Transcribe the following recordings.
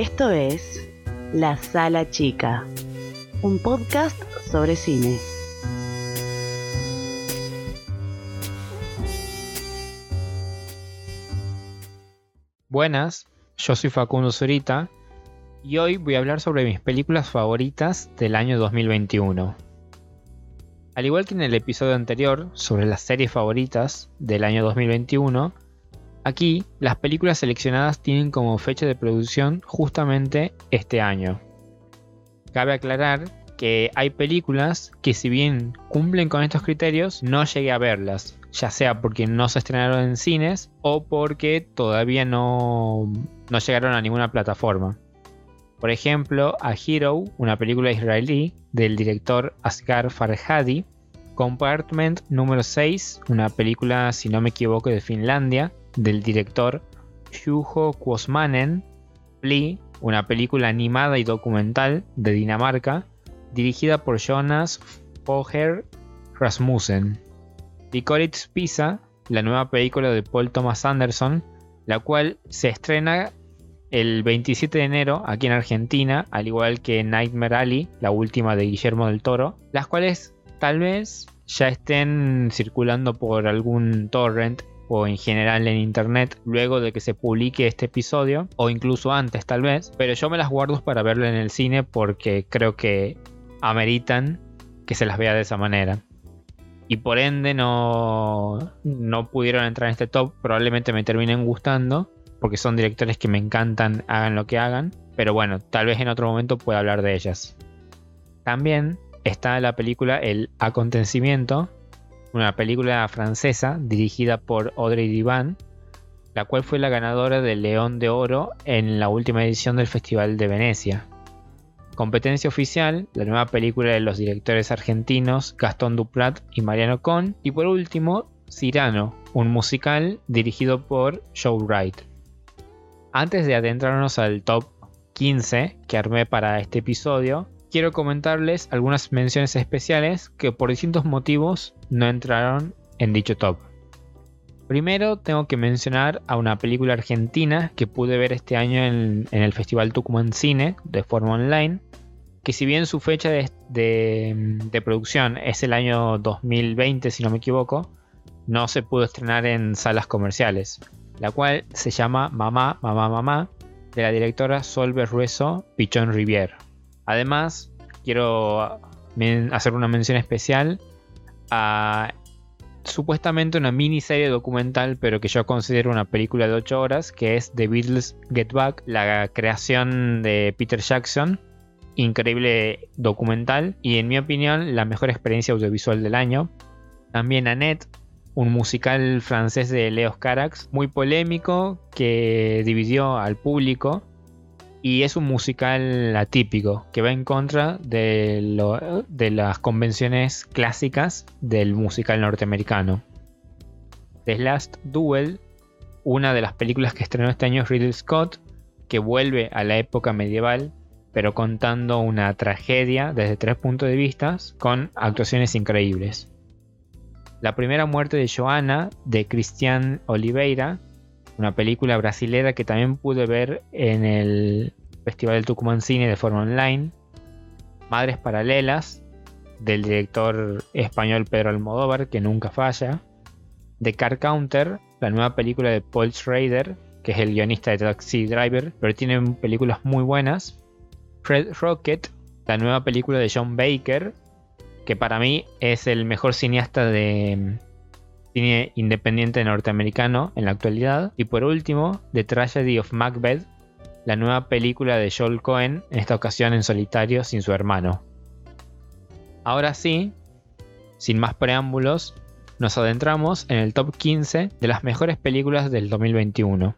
Esto es La Sala Chica, un podcast sobre cine. Buenas, yo soy Facundo Zurita y hoy voy a hablar sobre mis películas favoritas del año 2021. Al igual que en el episodio anterior sobre las series favoritas del año 2021, aquí las películas seleccionadas tienen como fecha de producción justamente este año. Cabe aclarar que hay películas que si bien cumplen con estos criterios, no llegué a verlas, ya sea porque no se estrenaron en cines o porque todavía no, no llegaron a ninguna plataforma. Por ejemplo, A Hero, una película israelí del director Asghar Farhadi, Compartment número 6, una película, si no me equivoco, de Finlandia, del director Juho Kuosmanen, Flea, una película animada y documental de Dinamarca, dirigida por Jonas Foger Rasmussen. Licorice Pizza, la nueva película de Paul Thomas Anderson, la cual se estrena el 27 de enero aquí en Argentina, al igual que Nightmare Alley, la última de Guillermo del Toro, las cuales tal vez ya estén circulando por algún torrent o en general en internet luego de que se publique este episodio o incluso antes tal vez, pero yo me las guardo para verlo en el cine porque creo que ameritan que se las vea de esa manera. Y por ende no, no pudieron entrar en este top, probablemente me terminen gustando, porque son directores que me encantan, hagan lo que hagan. Pero bueno, tal vez en otro momento pueda hablar de ellas. También está la película El Acontecimiento, una película francesa dirigida por Audrey Divan, la cual fue la ganadora del León de Oro en la última edición del Festival de Venecia. Competencia oficial, la nueva película de los directores argentinos Gastón Duprat y Mariano Con. Y por último, Cyrano, un musical dirigido por Joe Wright. Antes de adentrarnos al top 15 que armé para este episodio, quiero comentarles algunas menciones especiales que por distintos motivos no entraron en dicho top. Primero tengo que mencionar a una película argentina que pude ver este año en, el Festival Tucumán Cine de forma online, que si bien su fecha de, producción es el año 2020 si no me equivoco, no se pudo estrenar en salas comerciales la cual se llama Mamá, Mamá, Mamá, de la directora Sol Berrueso Pichón Rivière. Además, quiero hacer una mención especial a supuestamente una miniserie documental, pero que yo considero una película de 8 horas, que es The Beatles Get Back, la creación de Peter Jackson. Increíble documental y en mi opinión la mejor experiencia audiovisual del año. También Annette, un musical francés de Leos Carax, muy polémico, que dividió al público. Y es un musical atípico, que va en contra de, las convenciones clásicas del musical norteamericano. The Last Duel, una de las películas que estrenó este año Ridley Scott, que vuelve a la época medieval, pero contando una tragedia desde tres puntos de vista, con actuaciones increíbles. La primera muerte de Joana de Cristian Oliveira, una película brasilera que también pude ver en el Festival del Tucumán Cine de forma online. Madres Paralelas, del director español Pedro Almodóvar, que nunca falla. The Car Counter, la nueva película de Paul Schrader, que es el guionista de Taxi Driver, pero tiene películas muy buenas. Fred Rocket, la nueva película de John Baker, que para mí es el mejor cineasta de cine independiente norteamericano en la actualidad. Y por último, The Tragedy of Macbeth, la nueva película de Joel Cohen, en esta ocasión en solitario sin su hermano. Ahora sí, sin más preámbulos, nos adentramos en el top 15 de las mejores películas del 2021.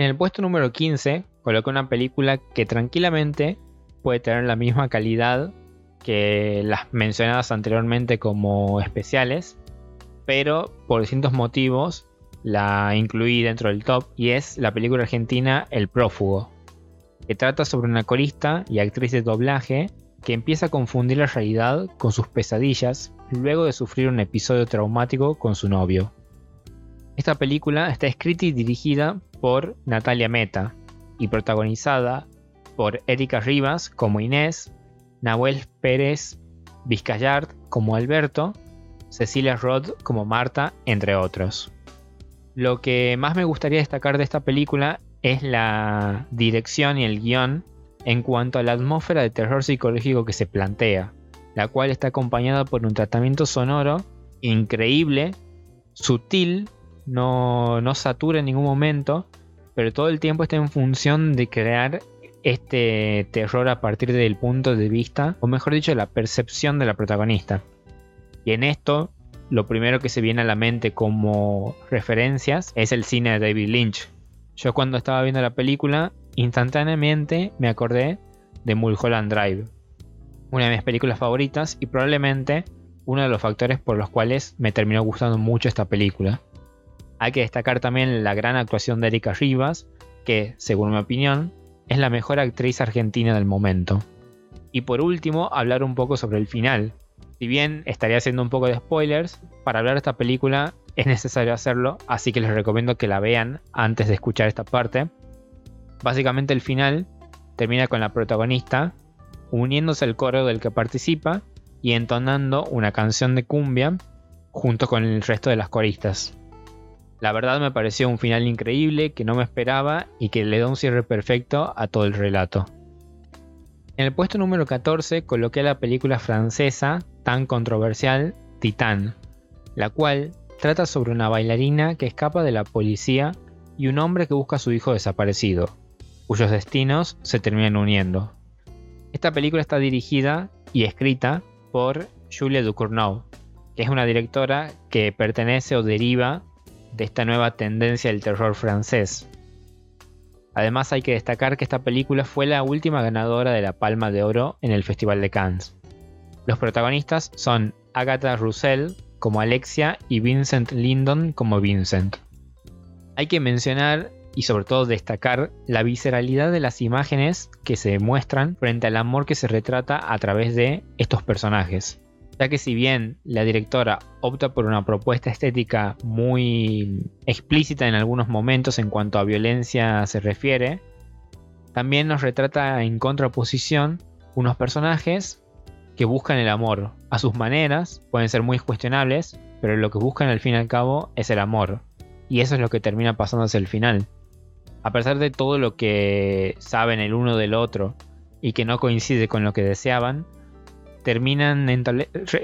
En el puesto número 15 coloqué una película que tranquilamente puede tener la misma calidad que las mencionadas anteriormente como especiales, pero por distintos motivos la incluí dentro del top y es la película argentina El prófugo, que trata sobre una corista y actriz de doblaje que empieza a confundir la realidad con sus pesadillas luego de sufrir un episodio traumático con su novio. Esta película está escrita y dirigida por Natalia Meta y protagonizada por Erika Rivas como Inés, Nahuel Pérez Vizcayart como Alberto, Cecilia Roth como Marta, entre otros. Lo que más me gustaría destacar de esta película es la dirección y el guion en cuanto a la atmósfera de terror psicológico que se plantea, la cual está acompañada por un tratamiento sonoro increíble, sutil, no, no satura en ningún momento, pero todo el tiempo está en función de crear este terror a partir del punto de vista, o mejor dicho, la percepción de la protagonista. Y en esto, lo primero que se viene a la mente como referencias es el cine de David Lynch. Yo cuando estaba viendo la película, instantáneamente me acordé de Mulholland Drive, una de mis películas favoritas y probablemente uno de los factores por los cuales me terminó gustando mucho esta película. Hay que destacar también la gran actuación de Erika Rivas, que, según mi opinión, es la mejor actriz argentina del momento. Y por último, hablar un poco sobre el final. Si bien estaría haciendo un poco de spoilers, para hablar de esta película es necesario hacerlo, así que les recomiendo que la vean antes de escuchar esta parte. Básicamente el final termina con la protagonista uniéndose al coro del que participa y entonando una canción de cumbia junto con el resto de las coristas. La verdad me pareció un final increíble que no me esperaba y que le da un cierre perfecto a todo el relato. En el puesto número 14 coloqué la película francesa tan controversial Titán, la cual trata sobre una bailarina que escapa de la policía y un hombre que busca a su hijo desaparecido, cuyos destinos se terminan uniendo. Esta película está dirigida y escrita por Julia Ducournau, que es una directora que pertenece o deriva de esta nueva tendencia del terror francés. Además hay que destacar que esta película fue la última ganadora de la Palma de Oro en el Festival de Cannes. Los protagonistas son Agatha Roussel como Alexia y Vincent Lindon como Vincent. Hay que mencionar y sobre todo destacar la visceralidad de las imágenes que se muestran frente al amor que se retrata a través de estos personajes ya que si bien la directora opta por una propuesta estética muy explícita en algunos momentos en cuanto a violencia se refiere, también nos retrata en contraposición unos personajes que buscan el amor a sus maneras, pueden ser muy cuestionables, pero lo que buscan al fin y al cabo es el amor. Y eso es lo que termina pasando hacia el final. A pesar de todo lo que saben el uno del otro y que no coincide con lo que deseaban, terminan,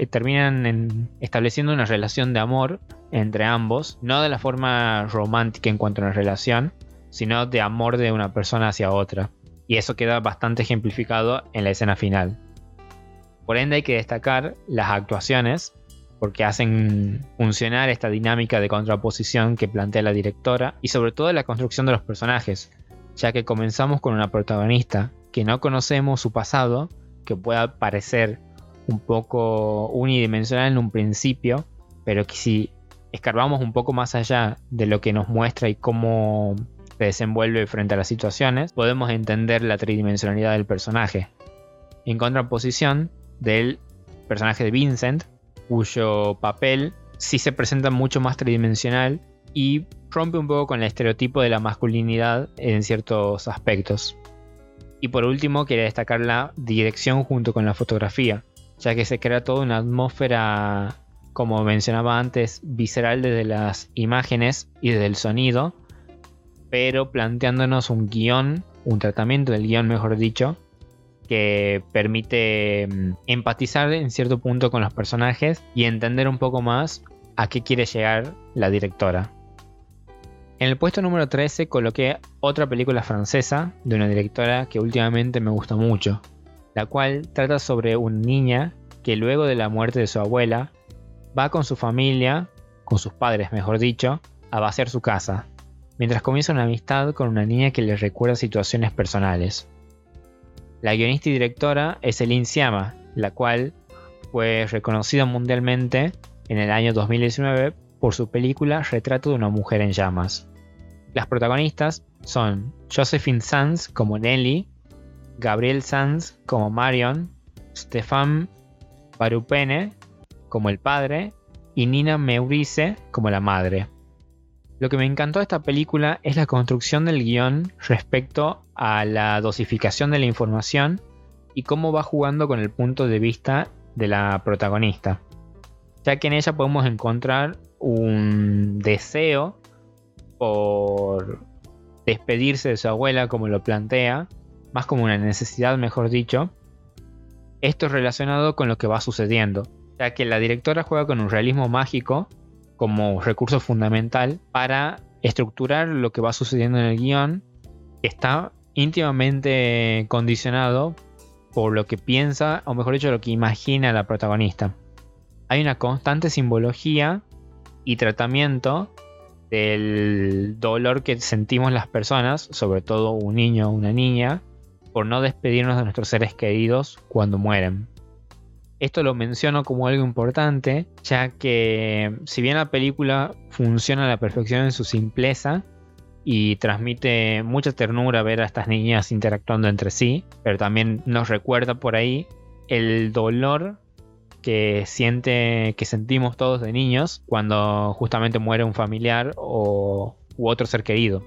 terminan estableciendo una relación de amor entre ambos, no de la forma romántica en cuanto a una relación, sino de amor de una persona hacia otra. Y eso queda bastante ejemplificado en la escena final. Por ende hay que destacar las actuaciones, porque hacen funcionar esta dinámica de contraposición que plantea la directora, y sobre todo la construcción de los personajes, ya que comenzamos con una protagonista que no conocemos su pasado, que pueda parecer un poco unidimensional en un principio, pero que si escarbamos un poco más allá de lo que nos muestra y cómo se desenvuelve frente a las situaciones, podemos entender la tridimensionalidad del personaje. En contraposición del personaje de Vincent, cuyo papel sí se presenta mucho más tridimensional y rompe un poco con el estereotipo de la masculinidad en ciertos aspectos. Y por último, quería destacar la dirección junto con la fotografía, ya que se crea toda una atmósfera, como mencionaba antes, visceral desde las imágenes y desde el sonido, pero planteándonos un guion, un tratamiento del guion, mejor dicho, que permite mm, empatizar en cierto punto con los personajes y entender un poco más a qué quiere llegar la directora. En el puesto número 13 coloqué otra película francesa de una directora que últimamente me gusta mucho, la cual trata sobre una niña que luego de la muerte de su abuela va con su familia, con sus padres mejor dicho, a vaciar su casa, mientras comienza una amistad con una niña que le recuerda situaciones personales. La guionista y directora es Elin Siama, la cual fue reconocida mundialmente en el año 2019 por su película Retrato de una mujer en llamas. Las protagonistas son Josephine Sanz como Nelly, Gabriel Sanz como Marion, Stefan Barupene como el padre y Nina Meurice como la madre. Lo que me encantó de esta película es la construcción del guion respecto a la dosificación de la información y cómo va jugando con el punto de vista de la protagonista, ya que en ella podemos encontrar un deseo por despedirse de su abuela como lo plantea, más como una necesidad mejor dicho, esto es relacionado con lo que va sucediendo, ya que la directora juega con un realismo mágico como recurso fundamental para estructurar lo que va sucediendo en el guion, que está íntimamente condicionado por lo que piensa, o mejor dicho, lo que imagina la protagonista. Hay una constante simbología y tratamiento del dolor que sentimos las personas, sobre todo un niño o una niña, por no despedirnos de nuestros seres queridos cuando mueren. Esto lo menciono como algo importante, ya que si bien la película funciona a la perfección en su simpleza y transmite mucha ternura ver a estas niñas interactuando entre sí, pero también nos recuerda por ahí el dolor que siente que sentimos todos de niños cuando justamente muere un familiar o u otro ser querido.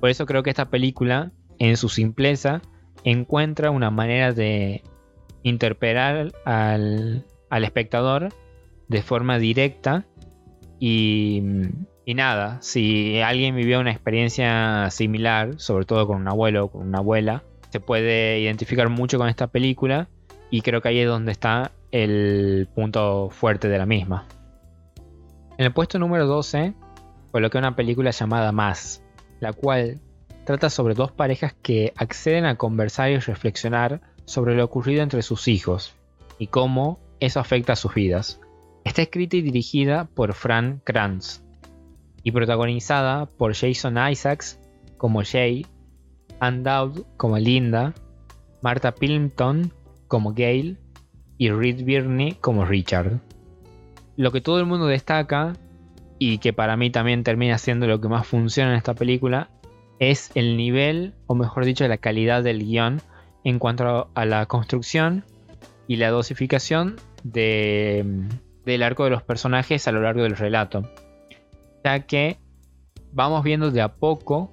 Por eso creo que esta película en su simpleza encuentra una manera de interpelar al, espectador de forma directa y, y, nada, si alguien vivió una experiencia similar, sobre todo con un abuelo o con una abuela, se puede identificar mucho con esta película y creo que ahí es donde está el punto fuerte de la misma. En el puesto número 12 coloqué una película llamada Más, la cual trata sobre dos parejas que acceden a conversar y reflexionar sobre lo ocurrido entre sus hijos y cómo eso afecta a sus vidas. Está escrita y dirigida por Fran Kranz y protagonizada por Jason Isaacs como Jay, Ann Dowd como Linda, Martha Pilton como Gail y Reed Birney como Richard. Lo que todo el mundo destaca y que para mí también termina siendo lo que más funciona en esta película es el nivel, o mejor dicho, la calidad del guion en cuanto a la construcción y la dosificación del arco de los personajes a lo largo del relato. Ya que vamos viendo de a poco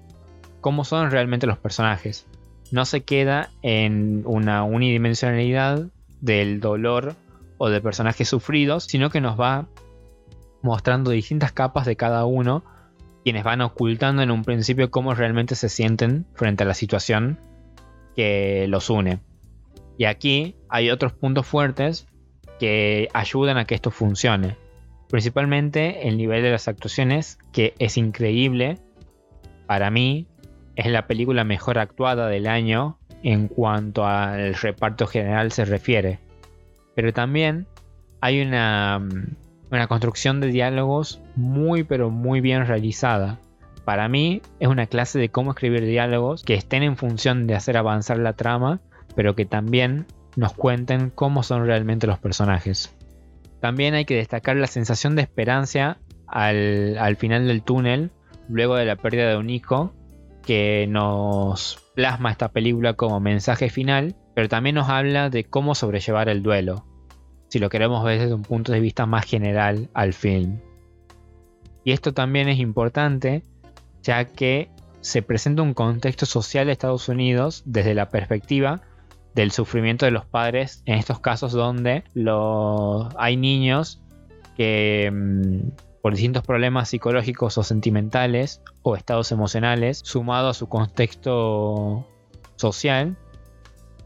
cómo son realmente los personajes. No se queda en una unidimensionalidad del dolor o de personajes sufridos, sino que nos va mostrando distintas capas de cada uno quienes van ocultando en un principio cómo realmente se sienten frente a la situación que los une. Y aquí hay otros puntos fuertes que ayudan a que esto funcione. Principalmente el nivel de las actuaciones, que es increíble. Para mí es la película mejor actuada del año en cuanto al reparto general se refiere. Pero también hay una una construcción de diálogos muy pero muy bien realizada. Para mí es una clase de cómo escribir diálogos que estén en función de hacer avanzar la trama, pero que también nos cuenten cómo son realmente los personajes. También hay que destacar la sensación de esperanza al, al final del túnel, luego de la pérdida de un hijo, que nos plasma esta película como mensaje final, pero también nos habla de cómo sobrellevar el duelo, si lo queremos ver desde un punto de vista más general al film. Y esto también es importante ya que se presenta un contexto social de Estados Unidos desde la perspectiva del sufrimiento de los padres en estos casos donde hay niños que mm, por distintos problemas psicológicos o sentimentales o estados emocionales sumado a su contexto social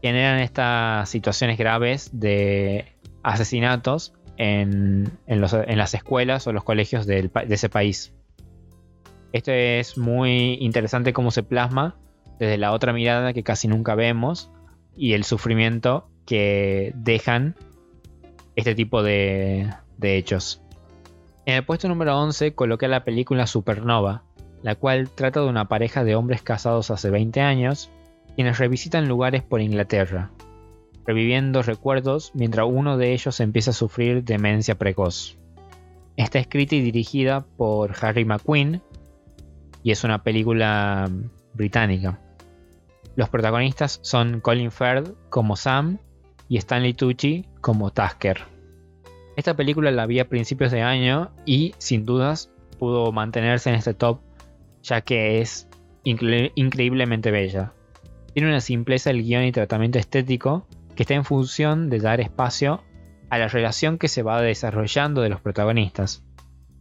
generan estas situaciones graves de asesinatos en, las escuelas o los colegios de ese país. Esto es muy interesante cómo se plasma desde la otra mirada que casi nunca vemos y el sufrimiento que dejan este tipo de, de hechos. En el puesto número 11 coloqué la película Supernova, la cual trata de una pareja de hombres casados hace 20 años quienes revisitan lugares por Inglaterra, reviviendo recuerdos mientras uno de ellos empieza a sufrir demencia precoz. Está escrita y dirigida por Harry McQueen y es una película británica. Los protagonistas son Colin Firth como Sam y Stanley Tucci como Tasker. Esta película la vi a principios de año y sin dudas pudo mantenerse en este top ya que es increíblemente bella. Tiene una simpleza el guion y tratamiento estético que está en función de dar espacio a la relación que se va desarrollando de los protagonistas.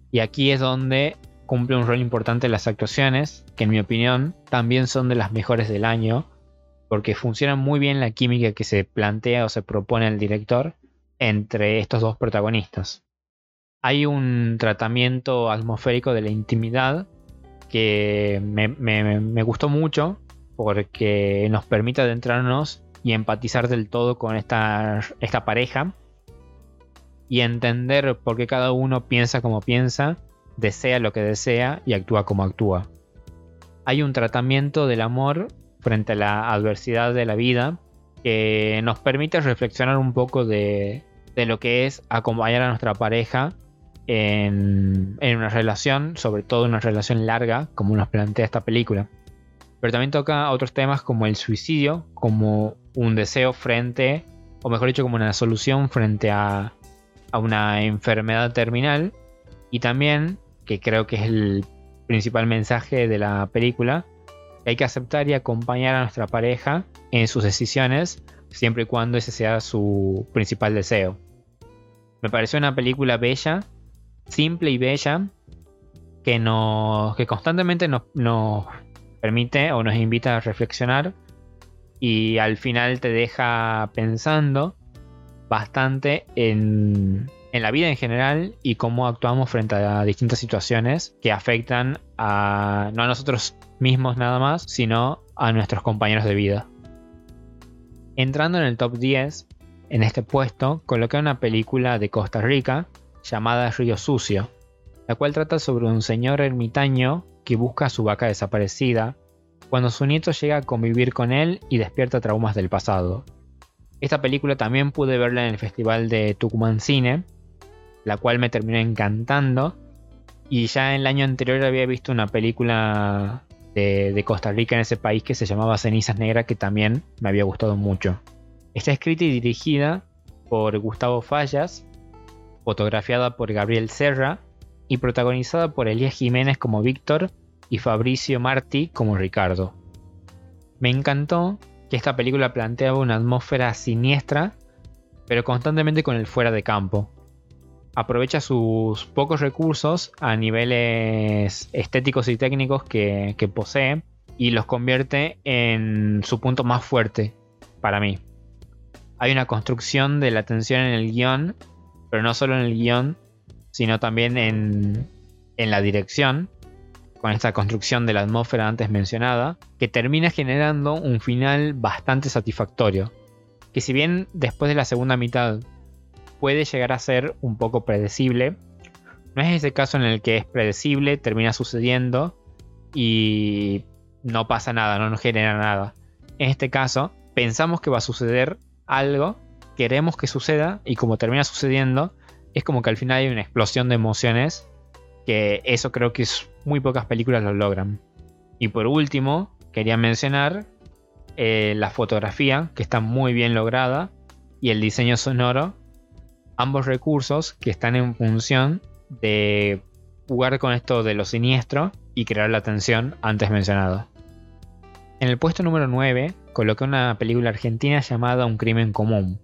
Y aquí es donde cumple un rol importante las actuaciones, que en mi opinión también son de las mejores del año, porque funciona muy bien la química que se plantea o se propone el director entre estos dos protagonistas. Hay un tratamiento atmosférico de la intimidad que me, gustó mucho porque nos permite adentrarnos y empatizar del todo con esta, esta pareja y entender por qué cada uno piensa como piensa, desea lo que desea y actúa como actúa. Hay un tratamiento del amor frente a la adversidad de la vida que nos permite reflexionar un poco de, de lo que es acompañar a nuestra pareja en, una relación, sobre todo una relación larga, como nos plantea esta película. Pero también toca otros temas como el suicidio, como un deseo frente, o mejor dicho, como una solución frente a, a una enfermedad terminal. Y también, que creo que es el principal mensaje de la película, hay que aceptar y acompañar a nuestra pareja en sus decisiones, siempre y cuando ese sea su principal deseo. Me pareció una película bella simple y bella que, nos, que constantemente nos, permite o nos invita a reflexionar y al final te deja pensando bastante en, en, la vida en general y cómo actuamos frente a distintas situaciones que afectan a no a nosotros mismos nada más, sino a nuestros compañeros de vida. Entrando en el top 10, en este puesto, coloqué una película de Costa Rica llamada Río Sucio, la cual trata sobre un señor ermitaño que busca a su vaca desaparecida cuando su nieto llega a convivir con él y despierta traumas del pasado. Esta película también pude verla en el Festival de Tucumán Cine, la cual me terminó encantando. Y ya en el año anterior había visto una película de, de, Costa Rica en ese país que se llamaba Cenizas Negras, que también me había gustado mucho. Está escrita y dirigida por Gustavo Fallas fotografiada por Gabriel Serra y protagonizada por Elías Jiménez como Víctor y Fabricio Martí como Ricardo. Me encantó que esta película planteaba una atmósfera siniestra, pero constantemente con el fuera de campo. Aprovecha sus pocos recursos a niveles estéticos y técnicos que, que posee y los convierte en su punto más fuerte para mí. Hay una construcción de la tensión en el guion pero no solo en el guion, sino también en, en la dirección, con esta construcción de la atmósfera antes mencionada, que termina generando un final bastante satisfactorio, que si bien después de la segunda mitad puede llegar a ser un poco predecible, no es ese caso en el que es predecible, termina sucediendo y no pasa nada, no nos genera nada. En este caso, pensamos que va a suceder algo queremos que suceda y como termina sucediendo, es como que al final hay una explosión de emociones que eso creo que muy pocas películas lo logran. Y por último, quería mencionar eh, la fotografía, que está muy bien lograda, y el diseño sonoro, ambos recursos que están en función de jugar con esto de lo siniestro y crear la tensión antes mencionada. En el puesto número 9 coloqué una película argentina llamada Un crimen común,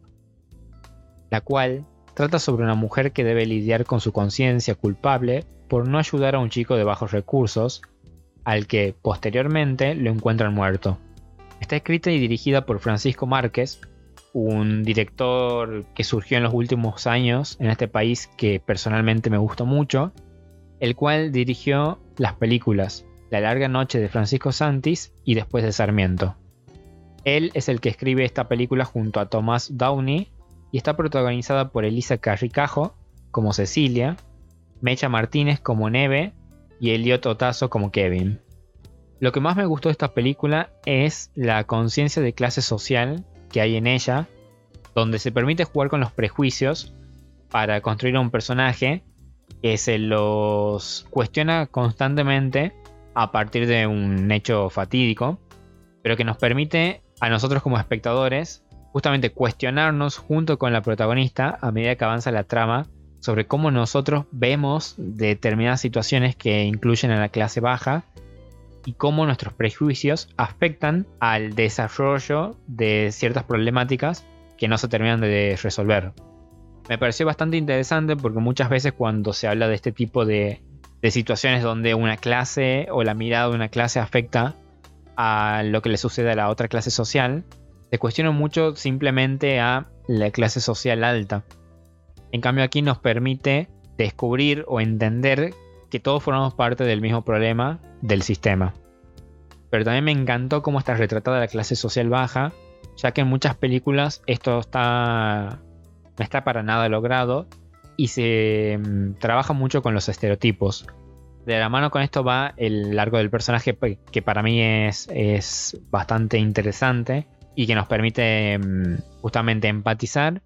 la cual trata sobre una mujer que debe lidiar con su conciencia culpable por no ayudar a un chico de bajos recursos, al que posteriormente lo encuentran muerto. Está escrita y dirigida por Francisco Márquez, un director que surgió en los últimos años en este país que personalmente me gustó mucho, el cual dirigió las películas La larga noche de Francisco Santis y Después de Sarmiento. Él es el que escribe esta película junto a Thomas Downey y está protagonizada por Elisa Carricajo como Cecilia, Mecha Martínez como Neve y Elliot Otazo como Kevin. Lo que más me gustó de esta película es la conciencia de clase social que hay en ella, donde se permite jugar con los prejuicios para construir un personaje que se los cuestiona constantemente a partir de un hecho fatídico, pero que nos permite a nosotros como espectadores justamente cuestionarnos junto con la protagonista a medida que avanza la trama sobre cómo nosotros vemos determinadas situaciones que incluyen a la clase baja y cómo nuestros prejuicios afectan al desarrollo de ciertas problemáticas que no se terminan de resolver. Me pareció bastante interesante porque muchas veces cuando se habla de este tipo de, situaciones donde una clase o la mirada de una clase afecta a lo que le sucede a la otra clase social, se cuestiona mucho simplemente a la clase social alta. En cambio aquí nos permite descubrir o entender que todos formamos parte del mismo problema del sistema. Pero también me encantó cómo está retratada la clase social baja, ya que en muchas películas esto está no está para nada logrado y se mm, trabaja mucho con los estereotipos. De la mano con esto va el largo del personaje que para mí es, es bastante interesante y que nos permite mm, justamente empatizar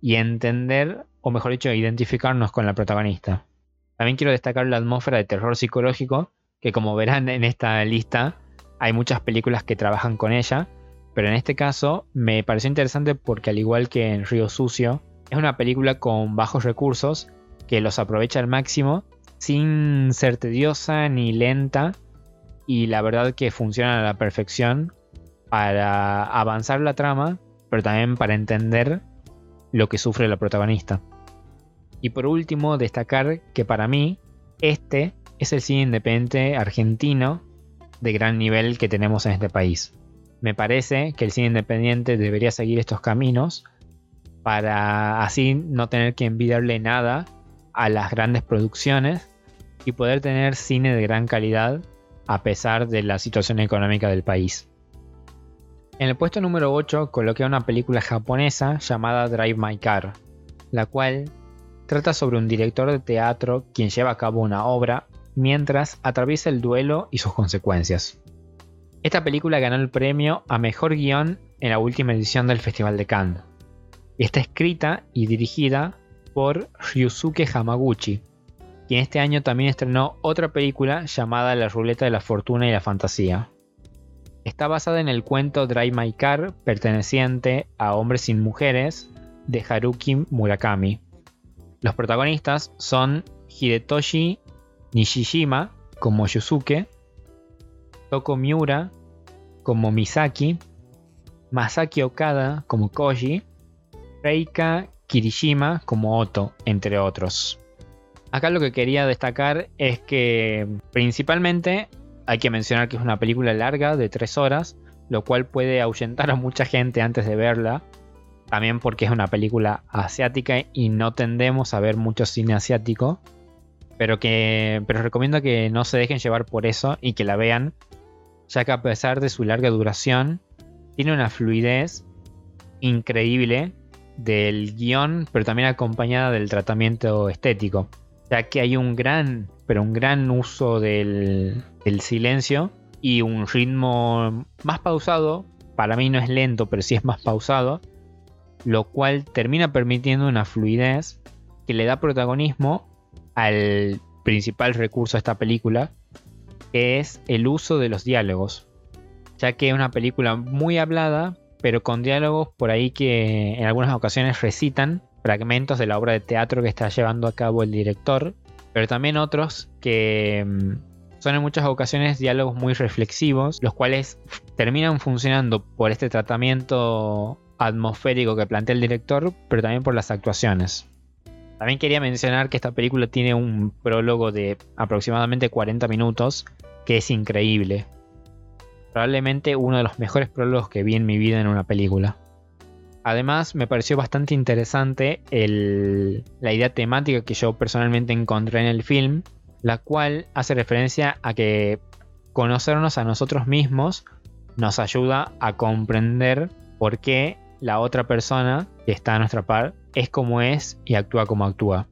y entender o mejor dicho, identificarnos con la protagonista. También quiero destacar la atmósfera de terror psicológico, que como verán en esta lista, hay muchas películas que trabajan con ella, pero en este caso me pareció interesante porque al igual que en Río Sucio, es una película con bajos recursos que los aprovecha al máximo sin ser tediosa ni lenta y la verdad que funciona a la perfección para avanzar la trama, pero también para entender lo que sufre la protagonista. Y por último, destacar que para mí este es el cine independiente argentino de gran nivel que tenemos en este país. Me parece que el cine independiente debería seguir estos caminos para así no tener que envidiarle nada a las grandes producciones y poder tener cine de gran calidad a pesar de la situación económica del país. En el puesto número 8 coloqué una película japonesa llamada Drive My Car, la cual Trata sobre un director de teatro quien lleva a cabo una obra mientras atraviesa el duelo y sus consecuencias. Esta película ganó el premio a Mejor Guión en la última edición del Festival de Cannes. Está escrita y dirigida por Ryusuke Hamaguchi, quien este año también estrenó otra película llamada La Ruleta de la Fortuna y la Fantasía. Está basada en el cuento Drive My Car perteneciente a Hombres sin Mujeres de Haruki Murakami. Los protagonistas son Hidetoshi Nishijima como Yusuke, Toko Miura como Misaki, Masaki Okada como Koji, Reika Kirishima como Oto, entre otros. Acá lo que quería destacar es que principalmente hay que mencionar que es una película larga de 3 horas, lo cual puede ahuyentar a mucha gente antes de verla, también porque es una película asiática y no tendemos a ver mucho cine asiático. Pero que. Pero recomiendo que no se dejen llevar por eso y que la vean. Ya que a pesar de su larga duración, tiene una fluidez increíble del guion, pero también acompañada del tratamiento estético. Ya que hay un gran, pero un gran uso del, del silencio y un ritmo más pausado. Para mí no es lento, pero sí es más pausado lo cual termina permitiendo una fluidez que le da protagonismo al principal recurso de esta película, que es el uso de los diálogos, ya que es una película muy hablada, pero con diálogos por ahí que en algunas ocasiones recitan fragmentos de la obra de teatro que está llevando a cabo el director, pero también otros que mm, son en muchas ocasiones diálogos muy reflexivos, los cuales terminan funcionando por este tratamiento atmosférico que plantea el director, pero también por las actuaciones. También quería mencionar que esta película tiene un prólogo de aproximadamente 40 minutos, que es increíble. Probablemente uno de los mejores prólogos que vi en mi vida en una película. Además, me pareció bastante interesante la idea temática que yo personalmente encontré en el film, la cual hace referencia a que conocernos a nosotros mismos nos ayuda a comprender por qué la otra persona que está a nuestra par es como es y actúa como actúa.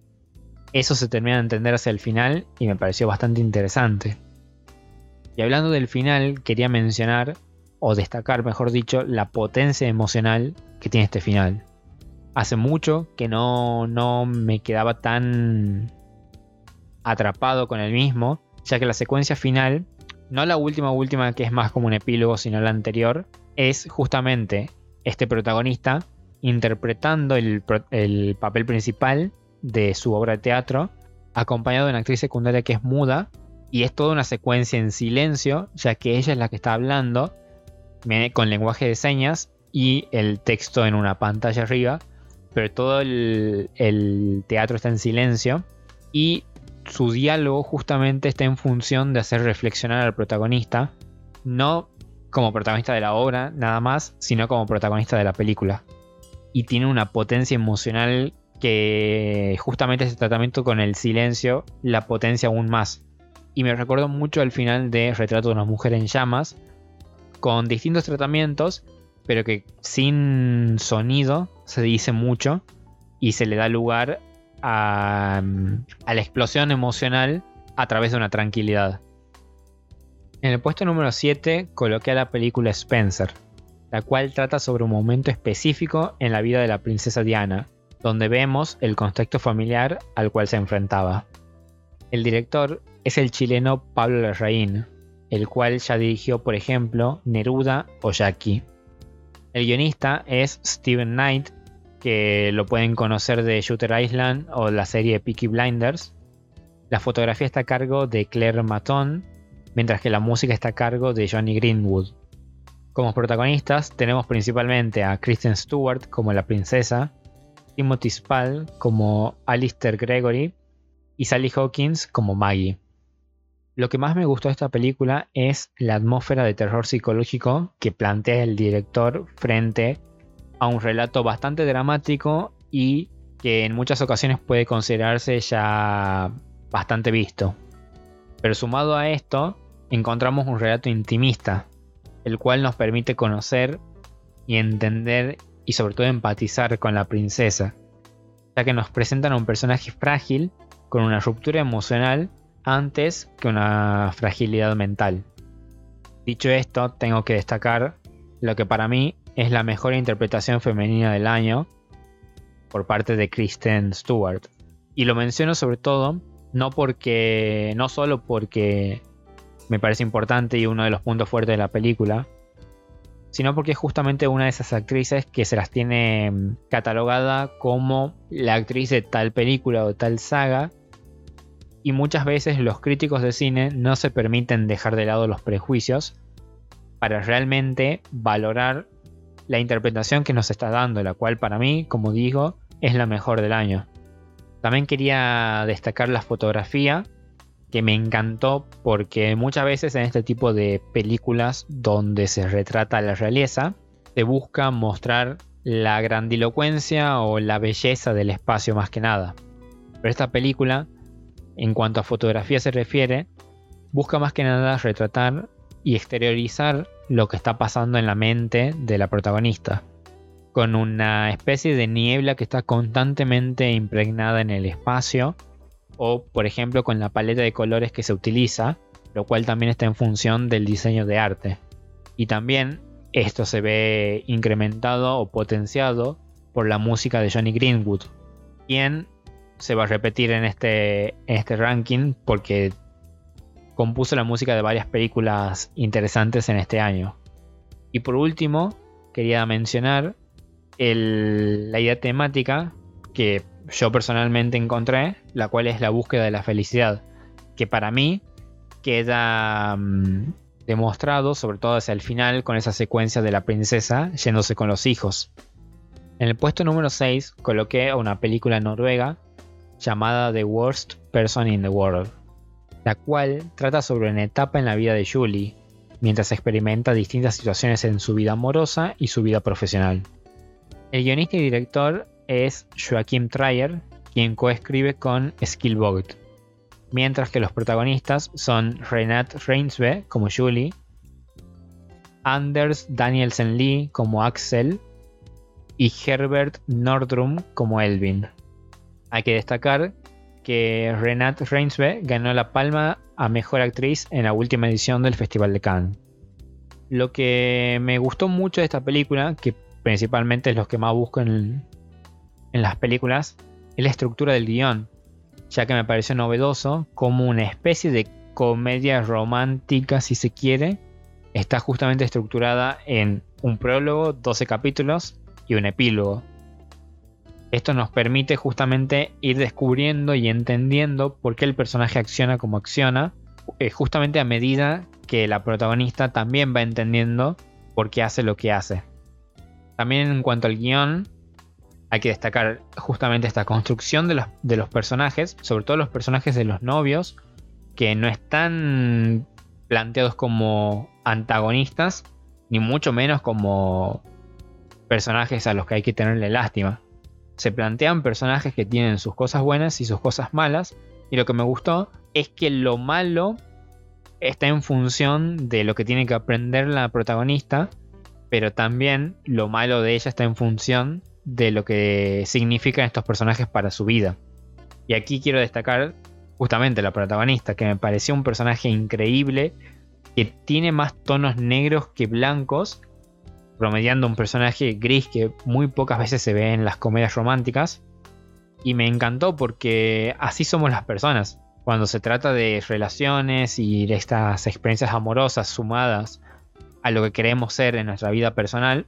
Eso se termina de entender hacia el final y me pareció bastante interesante. Y hablando del final, quería mencionar, o destacar mejor dicho, la potencia emocional que tiene este final. Hace mucho que no, no me quedaba tan atrapado con el mismo, ya que la secuencia final, no la última última que es más como un epílogo, sino la anterior, es justamente este protagonista interpretando el, el papel principal de su obra de teatro, acompañado de una actriz secundaria que es muda, y es toda una secuencia en silencio, ya que ella es la que está hablando con lenguaje de señas y el texto en una pantalla arriba, pero todo el, teatro está en silencio y su diálogo justamente está en función de hacer reflexionar al protagonista, no como protagonista de la obra nada más, sino como protagonista de la película. Y tiene una potencia emocional que justamente ese tratamiento con el silencio la potencia aún más. Y me recuerdo mucho al final de Retrato de una mujer en llamas, con distintos tratamientos, pero que sin sonido se dice mucho y se le da lugar a, a la explosión emocional a través de una tranquilidad. En el puesto número 7 coloqué a la película Spencer, la cual trata sobre un momento específico en la vida de la princesa Diana, donde vemos el contexto familiar al cual se enfrentaba. El director es el chileno Pablo Larraín, el cual ya dirigió, por ejemplo, Neruda o Jackie. El guionista es Steven Knight, que lo pueden conocer de Shooter Island o la serie Peaky Blinders. La fotografía está a cargo de Claire Maton, mientras que la música está a cargo de Johnny Greenwood. Como protagonistas tenemos principalmente a Kristen Stewart como la princesa, Timothy Spall como Alistair Gregory y Sally Hawkins como Maggie. Lo que más me gustó de esta película es la atmósfera de terror psicológico que plantea el director frente a un relato bastante dramático y que en muchas ocasiones puede considerarse ya bastante visto. Pero sumado a esto, encontramos un relato intimista, el cual nos permite conocer y entender y sobre todo empatizar con la princesa, ya que nos presentan a un personaje frágil con una ruptura emocional antes que una fragilidad mental. Dicho esto, tengo que destacar lo que para mí es la mejor interpretación femenina del año por parte de Kristen Stewart. Y lo menciono sobre todo no porque no solo porque me parece importante y uno de los puntos fuertes de la película, sino porque es justamente una de esas actrices que se las tiene mm, catalogada como la actriz de tal película o tal saga. Y muchas veces los críticos de cine no se permiten dejar de lado los prejuicios para realmente valorar la interpretación que nos está dando, la cual para mí, como digo, es la mejor del año. También quería destacar la fotografía, que me encantó porque muchas veces en este tipo de películas donde se retrata la realeza, se busca mostrar la grandilocuencia o la belleza del espacio más que nada. Pero esta película, en cuanto a fotografía se refiere, busca más que nada retratar y exteriorizar lo que está pasando en la mente de la protagonista, con una especie de niebla que está constantemente impregnada en el espacio o por ejemplo con la paleta de colores que se utiliza, lo cual también está en función del diseño de arte. Y también esto se ve incrementado o potenciado por la música de Johnny Greenwood, quien se va a repetir en este, en este ranking porque compuso la música de varias películas interesantes en este año. Y por último, quería mencionar la idea temática que yo personalmente encontré, la cual es la búsqueda de la felicidad, que para mí queda mm, demostrado, sobre todo hacia el final, con esa secuencia de la princesa yéndose con los hijos. En el puesto número 6 coloqué una película noruega llamada The Worst Person in the World, la cual trata sobre una etapa en la vida de Julie, mientras experimenta distintas situaciones en su vida amorosa y su vida profesional. El guionista y director es Joachim Trier, quien coescribe con Skillboat, mientras que los protagonistas son Renat Reinsve como Julie, Anders Danielsen Lee como Axel y Herbert Nordrum como Elvin. Hay que destacar que Renat Reinsve ganó la palma a mejor actriz en la última edición del Festival de Cannes. Lo que me gustó mucho de esta película, que principalmente es lo que más busco en, en las películas es la estructura del guion, ya que me pareció novedoso como una especie de comedia romántica, si se quiere, está justamente estructurada en un prólogo, 12 capítulos y un epílogo. Esto nos permite justamente ir descubriendo y entendiendo por qué el personaje acciona como acciona, eh, justamente a medida que la protagonista también va entendiendo por qué hace lo que hace. También en cuanto al guion, hay que destacar justamente esta construcción de los, de los personajes, sobre todo los personajes de los novios, que no están planteados como antagonistas, ni mucho menos como personajes a los que hay que tenerle lástima. Se plantean personajes que tienen sus cosas buenas y sus cosas malas, y lo que me gustó es que lo malo está en función de lo que tiene que aprender la protagonista, pero también lo malo de ella está en función de lo que significan estos personajes para su vida. Y aquí quiero destacar justamente la protagonista, que me pareció un personaje increíble, que tiene más tonos negros que blancos, promediando un personaje gris que muy pocas veces se ve en las comedias románticas. Y me encantó porque así somos las personas. Cuando se trata de relaciones y de estas experiencias amorosas sumadas a lo que queremos ser en nuestra vida personal,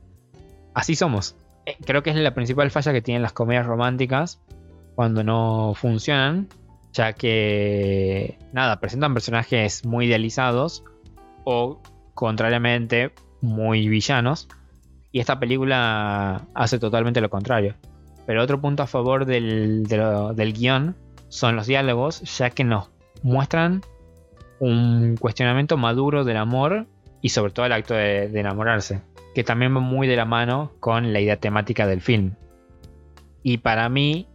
así somos. Eh, creo que es la principal falla que tienen las comedias románticas cuando no funcionan ya que, nada, presentan personajes muy idealizados o, contrariamente, muy villanos. Y esta película hace totalmente lo contrario. Pero otro punto a favor del, del guion son los diálogos, ya que nos muestran un cuestionamiento maduro del amor y sobre todo el acto de, enamorarse, que también va muy de la mano con la idea temática del film. Y para mí,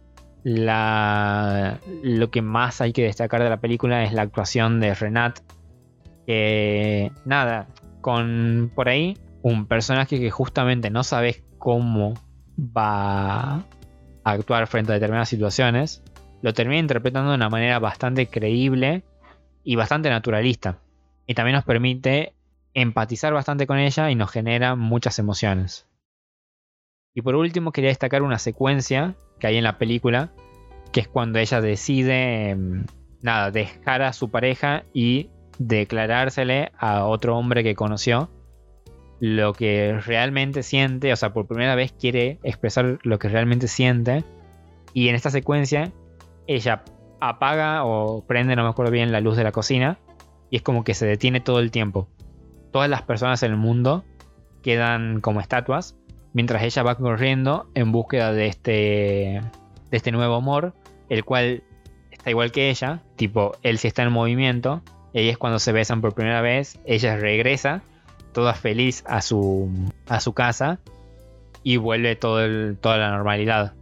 lo que más hay que destacar de la película es la actuación de Renat. Que nada, con por ahí un personaje que justamente no sabes cómo va a actuar frente a determinadas situaciones, lo termina interpretando de una manera bastante creíble y bastante naturalista. Y también nos permite empatizar bastante con ella y nos genera muchas emociones. Y por último quería destacar una secuencia que hay en la película, que es cuando ella decide, em, nada, dejar a su pareja y declarársele a otro hombre que conoció lo que realmente siente, o sea, por primera vez quiere expresar lo que realmente siente. Y en esta secuencia, ella apaga o prende, no me acuerdo bien, la luz de la cocina. Y es como que se detiene todo el tiempo. Todas las personas en el mundo quedan como estatuas mientras ella va corriendo en búsqueda de este, de este nuevo amor, el cual está igual que ella, tipo, él sí está en movimiento, y es cuando se besan por primera vez, ella regresa, toda feliz a su, a su casa, y vuelve todo toda la normalidad.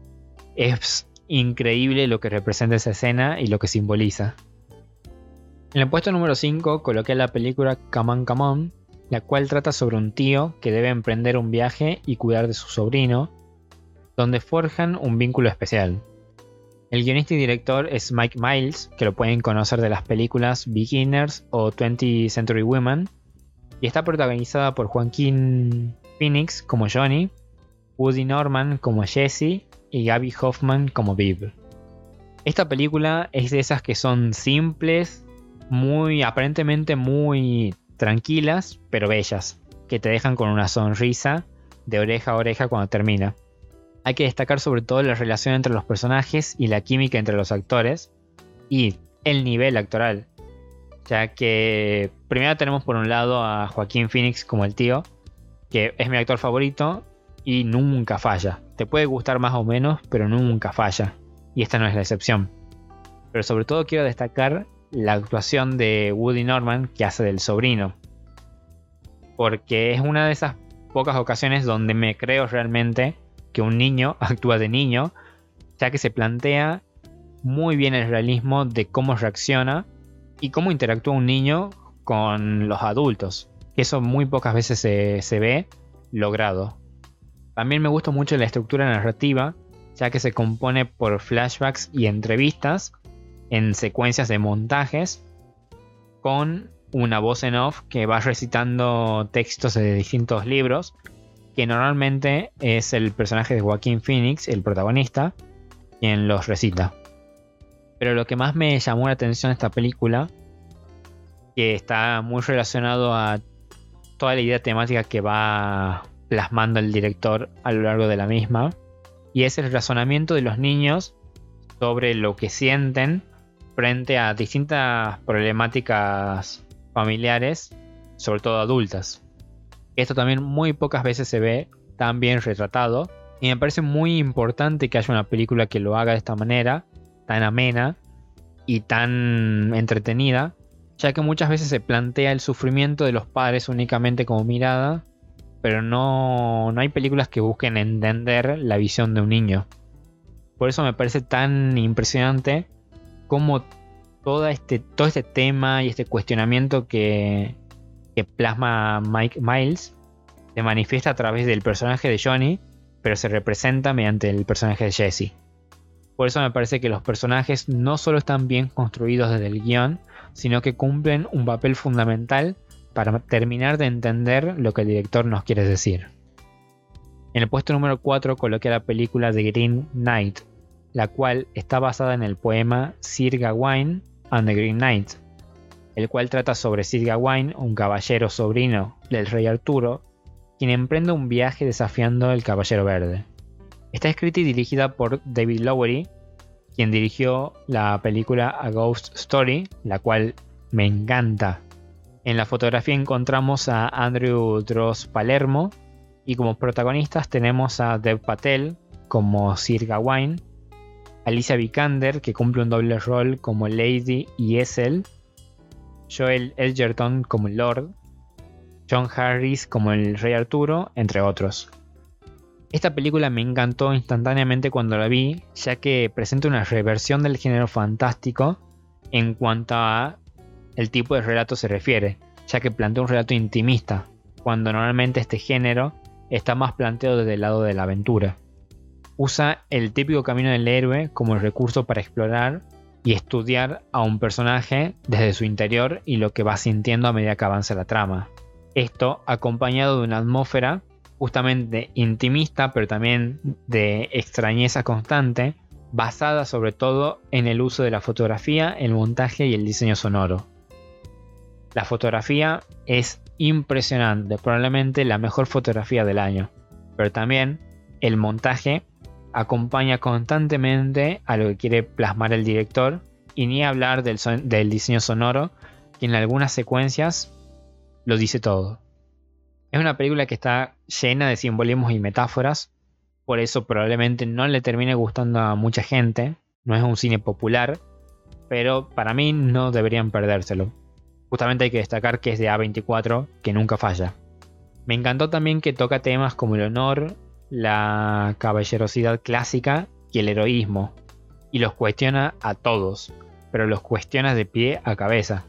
Es increíble lo que representa esa escena y lo que simboliza. En el puesto número 5 coloqué la película Come On, Come On, la cual trata sobre un tío que debe emprender un viaje y cuidar de su sobrino, donde forjan un vínculo especial. El guionista y director es Mike Miles, que lo pueden conocer de las películas Beginners o 20th Century Women, y está protagonizada por Joaquín Phoenix como Johnny, Woody Norman como Jesse y Gabby Hoffman como Viv. Esta película es de esas que son simples, muy aparentemente muy tranquilas pero bellas, que te dejan con una sonrisa de oreja a oreja cuando termina. Hay que destacar sobre todo la relación entre los personajes y la química entre los actores y el nivel actoral, ya que primero tenemos por un lado a Joaquín Phoenix como el tío, que es mi actor favorito y nunca falla. Te puede gustar más o menos, pero nunca falla. Y esta no es la excepción. Pero sobre todo quiero destacar la actuación de Woody Norman que hace del sobrino. Porque es una de esas pocas ocasiones donde me creo realmente que un niño actúa de niño, ya que se plantea muy bien el realismo de cómo reacciona y cómo interactúa un niño con los adultos. Eso muy pocas veces se, se ve logrado. También me gusta mucho la estructura narrativa, ya que se compone por flashbacks y entrevistas en secuencias de montajes con una voz en off que va recitando textos de distintos libros, que normalmente es el personaje de Joaquín Phoenix, el protagonista, quien los recita. Pero lo que más me llamó la atención de esta película, que está muy relacionado a toda la idea temática que va plasmando el director a lo largo de la misma. Y es el razonamiento de los niños sobre lo que sienten frente a distintas problemáticas familiares, sobre todo adultas. Esto también muy pocas veces se ve tan bien retratado y me parece muy importante que haya una película que lo haga de esta manera, tan amena y tan entretenida, ya que muchas veces se plantea el sufrimiento de los padres únicamente como mirada, pero no, no hay películas que busquen entender la visión de un niño. Por eso me parece tan impresionante cómo todo este, todo este tema y este cuestionamiento que, que plasma Mike Miles se manifiesta a través del personaje de Johnny, pero se representa mediante el personaje de Jesse. Por eso me parece que los personajes no solo están bien construidos desde el guion, sino que cumplen un papel fundamental para terminar de entender lo que el director nos quiere decir. En el puesto número 4 coloqué la película The Green Knight, la cual está basada en el poema Sir Gawain and the Green Knight, el cual trata sobre Sir Gawain, un caballero sobrino del rey Arturo, quien emprende un viaje desafiando al Caballero Verde. Está escrita y dirigida por David Lowery, quien dirigió la película A Ghost Story, la cual me encanta. En la fotografía encontramos a Andrew Dross Palermo y como protagonistas tenemos a Dev Patel como Sir Gawain, Alicia Vikander que cumple un doble rol como Lady y Essel, Joel Edgerton como Lord, John Harris como el Rey Arturo, entre otros. Esta película me encantó instantáneamente cuando la vi, ya que presenta una reversión del género fantástico en cuanto a el tipo de relato se refiere, ya que plantea un relato intimista, cuando normalmente este género está más planteado desde el lado de la aventura. Usa el típico camino del héroe como el recurso para explorar y estudiar a un personaje desde su interior y lo que va sintiendo a medida que avanza la trama. Esto acompañado de una atmósfera justamente intimista, pero también de extrañeza constante, basada sobre todo en el uso de la fotografía, el montaje y el diseño sonoro. La fotografía es impresionante, probablemente la mejor fotografía del año, pero también el montaje acompaña constantemente a lo que quiere plasmar el director y ni hablar del, del diseño sonoro, que en algunas secuencias lo dice todo. Es una película que está llena de simbolismos y metáforas, por eso probablemente no le termine gustando a mucha gente, no es un cine popular, pero para mí no deberían perdérselo. Justamente hay que destacar que es de A24, que nunca falla. Me encantó también que toca temas como el honor, la caballerosidad clásica y el heroísmo, y los cuestiona a todos, pero los cuestiona de pie a cabeza.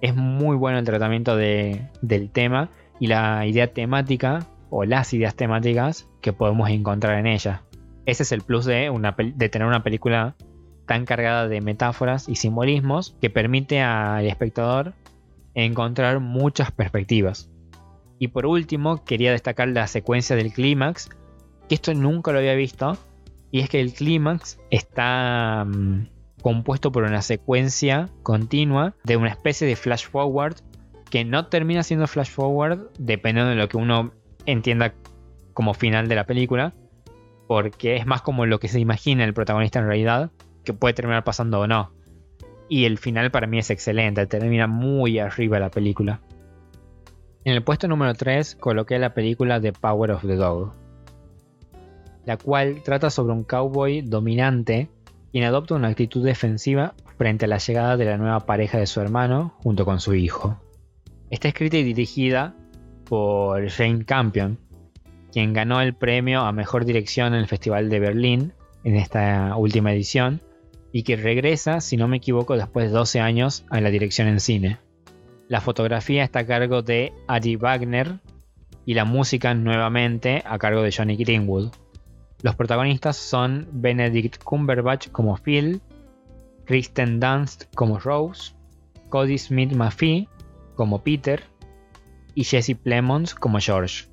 Es muy bueno el tratamiento del tema y la idea temática o las ideas temáticas que podemos encontrar en ella. Ese es el plus de, de tener una película tan cargada de metáforas y simbolismos que permite al espectador encontrar muchas perspectivas. Y por último, quería destacar la secuencia del clímax, que esto nunca lo había visto, y es que el clímax está mm, compuesto por una secuencia continua de una especie de flash forward que no termina siendo flash forward dependiendo de lo que uno entienda como final de la película, porque es más como lo que se imagina el protagonista en realidad, que puede terminar pasando o no. Y el final para mí es excelente, termina muy arriba la película. En el puesto número 3 coloqué la película The Power of the Dog, la cual trata sobre un cowboy dominante quien adopta una actitud defensiva frente a la llegada de la nueva pareja de su hermano junto con su hijo. Está escrita y dirigida por Jane Campion, quien ganó el premio a Mejor Dirección en el Festival de Berlín en esta última edición y que regresa, si no me equivoco, después de 12 años a la dirección en cine. La fotografía está a cargo de Adi Wagner y la música nuevamente a cargo de Johnny Greenwood. Los protagonistas son Benedict Cumberbatch como Phil, Kristen Dunst como Rose, Cody Smith Maffee como Peter y Jesse Plemons como George.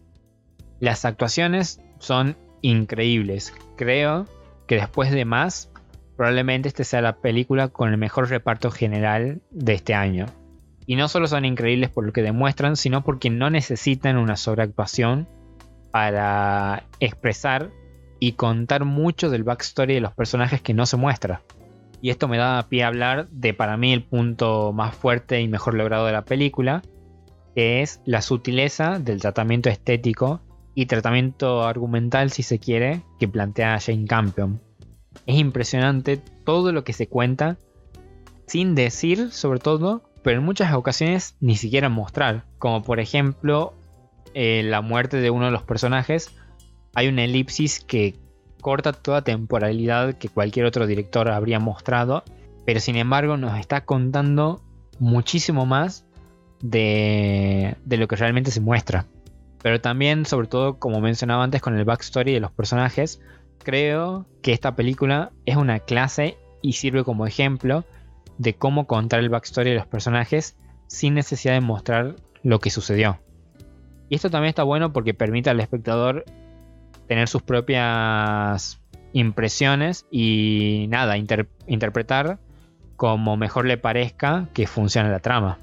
Las actuaciones son increíbles. Creo que después de más, probablemente esta sea la película con el mejor reparto general de este año. Y no solo son increíbles por lo que demuestran, sino porque no necesitan una sobreactuación para expresar y contar mucho del backstory de los personajes que no se muestra. Y esto me da pie a hablar de para mí el punto más fuerte y mejor logrado de la película, que es la sutileza del tratamiento estético y tratamiento argumental, si se quiere, que plantea Jane Campion. Es impresionante todo lo que se cuenta, sin decir sobre todo, pero en muchas ocasiones ni siquiera mostrar, como por ejemplo eh, la muerte de uno de los personajes, hay una elipsis que corta toda temporalidad que cualquier otro director habría mostrado, pero sin embargo nos está contando muchísimo más de, de lo que realmente se muestra. Pero también, sobre todo, como mencionaba antes, con el backstory de los personajes, creo que esta película es una clase y sirve como ejemplo de cómo contar el backstory de los personajes sin necesidad de mostrar lo que sucedió. Y esto también está bueno porque permite al espectador tener sus propias impresiones y nada, interpretar como mejor le parezca que funcione la trama.